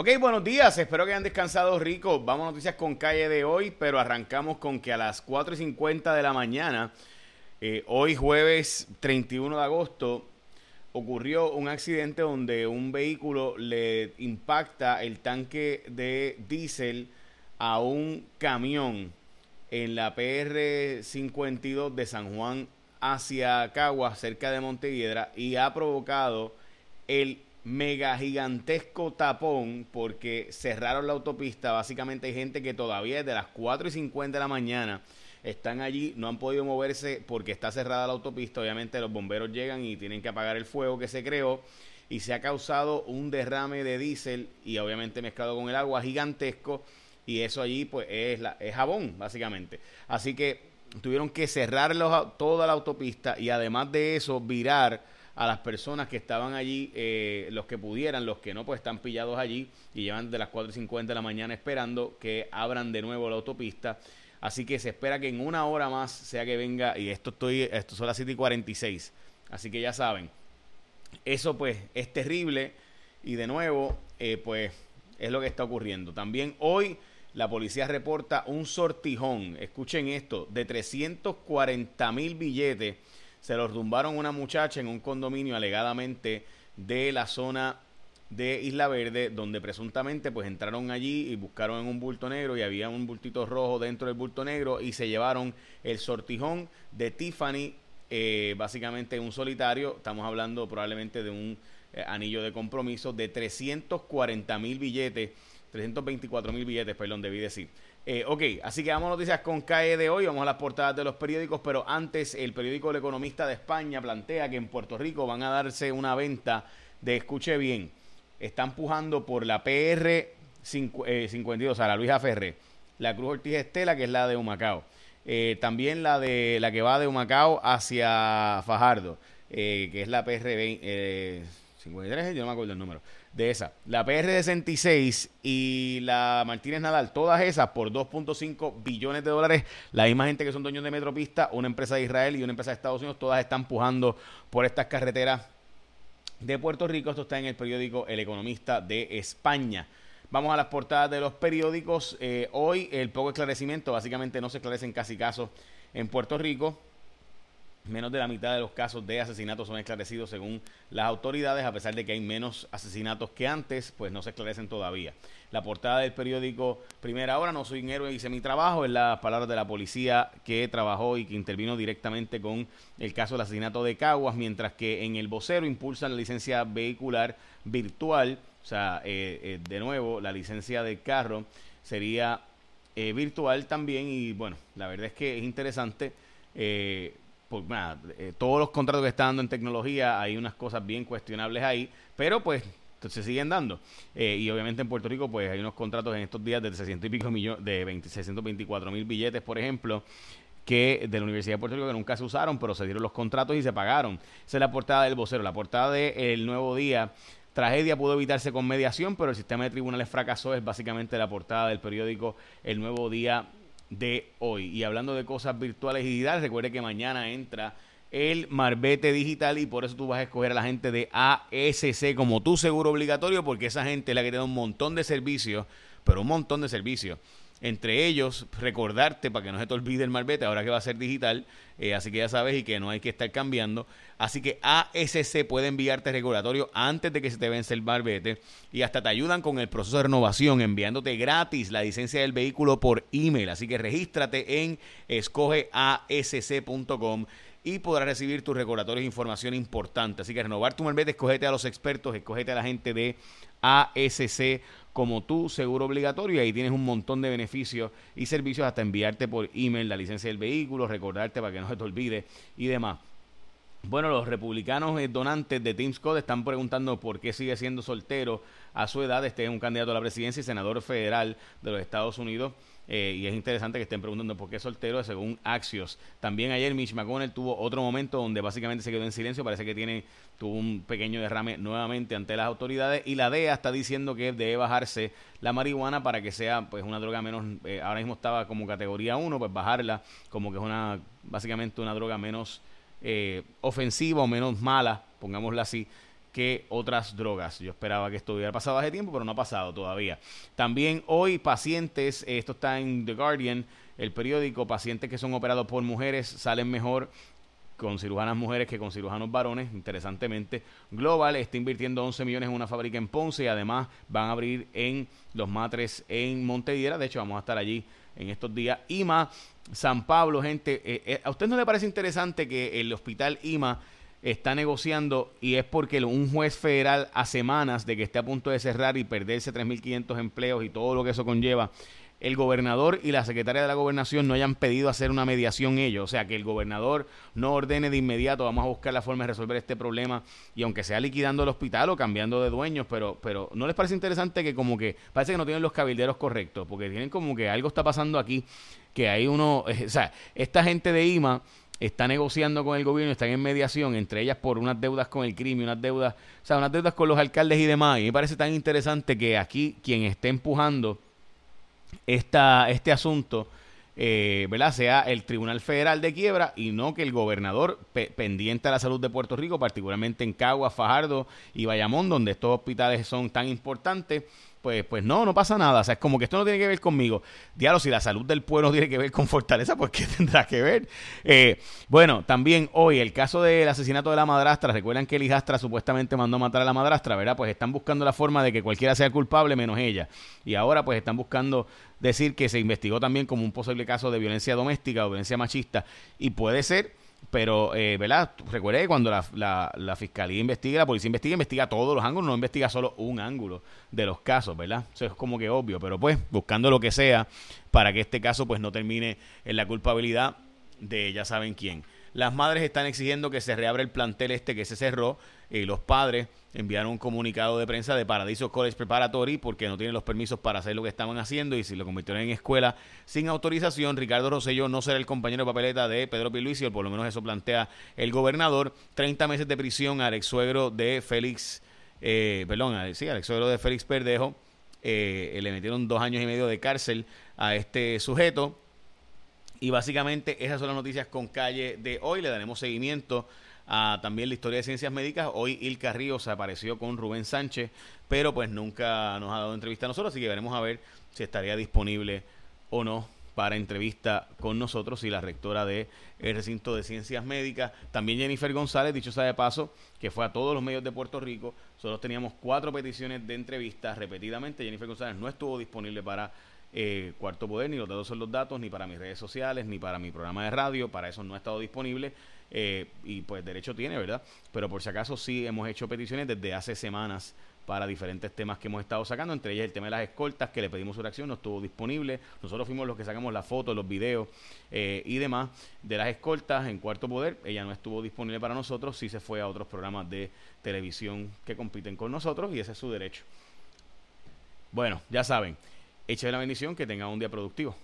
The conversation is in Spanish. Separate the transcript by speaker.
Speaker 1: Ok, buenos días, espero que hayan descansado rico. Vamos a noticias con calle de hoy, pero arrancamos con que a las 4 y 50 de la mañana, eh, hoy jueves 31 de agosto, ocurrió un accidente donde un vehículo le impacta el tanque de diésel a un camión en la PR 52 de San Juan hacia Caguas, cerca de Montevideo, y ha provocado el mega gigantesco tapón porque cerraron la autopista. Básicamente hay gente que todavía desde las 4 y 50 de la mañana están allí, no han podido moverse porque está cerrada la autopista. Obviamente los bomberos llegan y tienen que apagar el fuego que se creó y se ha causado un derrame de diésel y obviamente mezclado con el agua gigantesco y eso allí pues es, jabón básicamente. Así que tuvieron que cerrar toda la autopista y además de eso virar a las personas que estaban allí, eh, los que pudieran, los que no, pues están pillados allí y llevan de las 4.50 de la mañana esperando que abran de nuevo la autopista. Así que se espera que en una hora más sea que venga, y esto estoy, esto son las 7 y 46. Así que ya saben, eso pues es terrible y de nuevo, eh, pues es lo que está ocurriendo. También hoy la policía reporta un sortijón, escuchen esto, de 340 mil billetes se los rumbaron una muchacha en un condominio alegadamente de la zona de Isla Verde, donde presuntamente pues entraron allí y buscaron en un bulto negro y había un bultito rojo dentro del bulto negro y se llevaron el sortijón de Tiffany, eh, básicamente un solitario, estamos hablando probablemente de un eh, anillo de compromiso de 340 mil billetes, 324 mil billetes, perdón, debí decir. Eh, ok, así que vamos a noticias con CAE de hoy, vamos a las portadas de los periódicos, pero antes el periódico El Economista de España plantea que en Puerto Rico van a darse una venta de, escuche bien, están pujando por la PR 52, eh, o sea, la Luisa Ferré, la Cruz Ortiz Estela, que es la de Humacao, eh, también la de la que va de Humacao hacia Fajardo, que es la PR 53, yo no me acuerdo el número de esa. La PR66 y la Martínez Nadal, todas esas por 2.5 billones de dólares. La misma gente que son dueños de Metropista, una empresa de Israel y una empresa de Estados Unidos, todas están pujando por estas carreteras de Puerto Rico. Esto está en el periódico El Economista de España. Vamos a las portadas de los periódicos. Eh, hoy el poco esclarecimiento, básicamente no se esclarecen casi casos en Puerto Rico. Menos de la mitad de los casos de asesinatos son esclarecidos según las autoridades, a pesar de que hay menos asesinatos que antes, pues no se esclarecen todavía. La portada del periódico Primera Hora, no soy un héroe, hice mi trabajo, es las palabras de la policía que trabajó y que intervino directamente con el caso del asesinato de Caguas, mientras que en el vocero impulsan la licencia vehicular virtual, o sea, eh, eh, de nuevo, la licencia del carro sería eh, virtual también y bueno, la verdad es que es interesante pues eh, todos los contratos que están dando en tecnología, hay unas cosas bien cuestionables ahí, pero pues se siguen dando. Eh, y obviamente en Puerto Rico, pues hay unos contratos en estos días de 600 y pico millones, de 20, 624 mil billetes, por ejemplo, que de la Universidad de Puerto Rico que nunca se usaron, pero se dieron los contratos y se pagaron. Esa es la portada del vocero, la portada de El Nuevo Día. Tragedia pudo evitarse con mediación, pero el sistema de tribunales fracasó. Es básicamente la portada del periódico El Nuevo Día de hoy. Y hablando de cosas virtuales y digitales, recuerde que mañana entra el Marbete Digital y por eso tú vas a escoger a la gente de ASC como tu seguro obligatorio porque esa gente es la que te da un montón de servicios, pero un montón de servicios entre ellos, recordarte para que no se te olvide el marbete, ahora que va a ser digital, eh, así que ya sabes y que no hay que estar cambiando. Así que ASC puede enviarte regulatorio antes de que se te vence el marbete y hasta te ayudan con el proceso de renovación, enviándote gratis la licencia del vehículo por email. Así que regístrate en escogeasc.com y podrás recibir tus recordatorios de información importante. Así que renovar tu marbete, escogete a los expertos, escogete a la gente de ASC como tu seguro obligatorio y ahí tienes un montón de beneficios y servicios hasta enviarte por email la licencia del vehículo, recordarte para que no se te olvide y demás. Bueno, los republicanos eh, donantes de Tim Scott están preguntando por qué sigue siendo soltero a su edad. Este es un candidato a la presidencia y senador federal de los Estados Unidos. Eh, y es interesante que estén preguntando por qué soltero, según Axios. También ayer Mitch McConnell tuvo otro momento donde básicamente se quedó en silencio. Parece que tiene tuvo un pequeño derrame nuevamente ante las autoridades. Y la DEA está diciendo que debe bajarse la marihuana para que sea pues una droga menos. Eh, ahora mismo estaba como categoría 1, pues bajarla como que es una básicamente una droga menos eh, ofensiva o menos mala, pongámosla así que otras drogas. Yo esperaba que esto hubiera pasado hace tiempo, pero no ha pasado todavía. También hoy pacientes, esto está en The Guardian, el periódico, pacientes que son operados por mujeres salen mejor con cirujanas mujeres que con cirujanos varones, interesantemente. Global está invirtiendo 11 millones en una fábrica en Ponce y además van a abrir en los matres en Montevideo. De hecho, vamos a estar allí en estos días. IMA, San Pablo, gente, eh, eh, ¿a usted no le parece interesante que el hospital IMA está negociando y es porque un juez federal a semanas de que esté a punto de cerrar y perderse 3.500 empleos y todo lo que eso conlleva, el gobernador y la secretaria de la gobernación no hayan pedido hacer una mediación ellos, o sea, que el gobernador no ordene de inmediato, vamos a buscar la forma de resolver este problema y aunque sea liquidando el hospital o cambiando de dueños, pero pero no les parece interesante que como que parece que no tienen los cabilderos correctos, porque tienen como que algo está pasando aquí, que hay uno, o sea, esta gente de IMA está negociando con el gobierno, están en mediación, entre ellas por unas deudas con el crimen, unas deudas, o sea, unas deudas con los alcaldes y demás. Y me parece tan interesante que aquí quien esté empujando esta, este asunto, eh, ¿verdad? sea el Tribunal Federal de Quiebra y no que el gobernador pendiente a la salud de Puerto Rico, particularmente en Cagua, Fajardo y Bayamón, donde estos hospitales son tan importantes, pues, pues no, no pasa nada. O sea, es como que esto no tiene que ver conmigo. Diablo, si la salud del pueblo tiene que ver con Fortaleza, pues ¿qué tendrá que ver? Eh, bueno, también hoy el caso del asesinato de la madrastra. Recuerdan que el hijastra supuestamente mandó a matar a la madrastra, ¿verdad? Pues están buscando la forma de que cualquiera sea culpable menos ella. Y ahora pues están buscando decir que se investigó también como un posible caso de violencia doméstica o violencia machista. Y puede ser pero, eh, ¿verdad? Recuerde que cuando la, la, fiscalía investiga, la policía investiga, investiga todos los ángulos, no investiga solo un ángulo de los casos, ¿verdad? Eso es como que obvio, pero pues buscando lo que sea para que este caso pues no termine en la culpabilidad de ya saben quién. Las madres están exigiendo que se reabra el plantel este que se cerró y los padres enviaron un comunicado de prensa de Paradiso College Preparatory porque no tienen los permisos para hacer lo que estaban haciendo y si lo convirtieron en escuela sin autorización, Ricardo Rosselló no será el compañero de papeleta de Pedro Pierluisi, o por lo menos eso plantea el gobernador. 30 meses de prisión al ex suegro de Félix, eh, perdón, sí, al ex suegro de Félix Perdejo. Eh, le metieron dos años y medio de cárcel a este sujeto. Y básicamente esas son las noticias con calle de hoy. Le daremos seguimiento también la historia de ciencias médicas. Hoy Ilka Ríos apareció con Rubén Sánchez, pero pues nunca nos ha dado entrevista a nosotros, así que veremos a ver si estaría disponible o no para entrevista con nosotros y la rectora del el recinto de ciencias médicas. También Jennifer González, dicho sea de paso, que fue a todos los medios de Puerto Rico. Solo teníamos cuatro peticiones de entrevista repetidamente. Jennifer González no estuvo disponible para eh, Cuarto Poder, ni los datos son los datos, ni para mis redes sociales, ni para mi programa de radio. Para eso no ha estado disponible. Eh, y pues derecho tiene, ¿verdad? Pero por si acaso sí hemos hecho peticiones desde hace semanas para diferentes temas que hemos estado sacando, entre ellas el tema de las escoltas, que le pedimos su reacción, no estuvo disponible. Nosotros fuimos los que sacamos las fotos, los videos eh, y demás de las escoltas en Cuarto Poder. Ella no estuvo disponible para nosotros, sí se fue a otros programas de televisión que compiten con nosotros y ese es su derecho. Bueno, ya saben, eche la bendición, que tengan un día productivo.